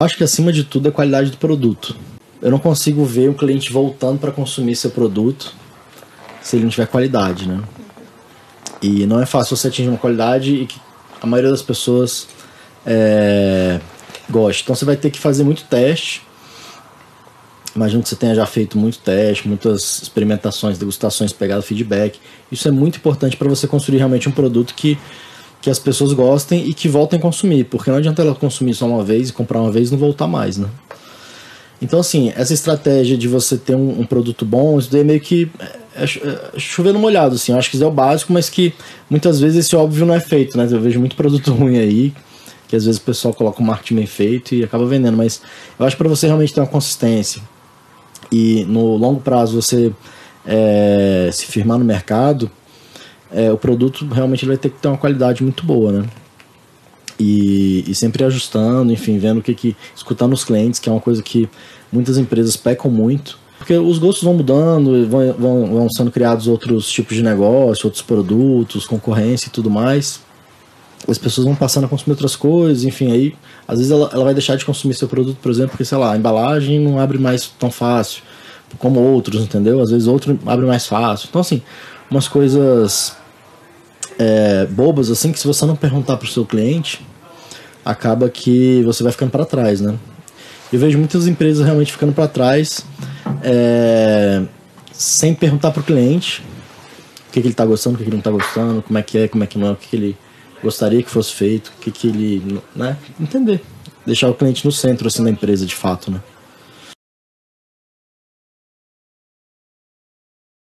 Acho que acima de tudo é a qualidade do produto. Eu não consigo ver um cliente voltando para consumir seu produto se ele não tiver qualidade, né? E não é fácil você atingir uma qualidade e que a maioria das pessoas é, goste. Então você vai ter que fazer muito teste. Imagino que você tenha já feito muito teste, muitas experimentações, degustações, pegado feedback. Isso é muito importante para você construir realmente um produto que que as pessoas gostem e que voltem a consumir, porque não adianta ela consumir só uma vez e comprar uma vez e não voltar mais, né? Então, assim, essa estratégia de você ter um, um produto bom, isso daí é meio que é, é, é chover no molhado, assim. Eu acho que isso é o básico, mas que muitas vezes esse óbvio não é feito, né? Eu vejo muito produto ruim aí, que às vezes o pessoal coloca o marketing bem feito e acaba vendendo, mas eu acho que para você realmente ter uma consistência e no longo prazo você é, se firmar no mercado, é, o produto realmente vai ter que ter uma qualidade muito boa, né? E, e sempre ajustando, enfim, vendo o que que. escutando os clientes, que é uma coisa que muitas empresas pecam muito. Porque os gostos vão mudando, vão, vão, vão sendo criados outros tipos de negócio, outros produtos, concorrência e tudo mais. As pessoas vão passando a consumir outras coisas, enfim, aí às vezes ela, ela vai deixar de consumir seu produto, por exemplo, porque, sei lá, a embalagem não abre mais tão fácil como outros, entendeu? Às vezes outro abre mais fácil. Então, assim, umas coisas é, bobas assim que se você não perguntar para o seu cliente, acaba que você vai ficando para trás, né? Eu vejo muitas empresas realmente ficando para trás é, sem perguntar para o cliente o que, que ele está gostando, o que, que ele não está gostando, como é que é, como é que não é, o que, que ele gostaria que fosse feito, o que, que ele. né? Entender. Deixar o cliente no centro assim, da empresa de fato, né?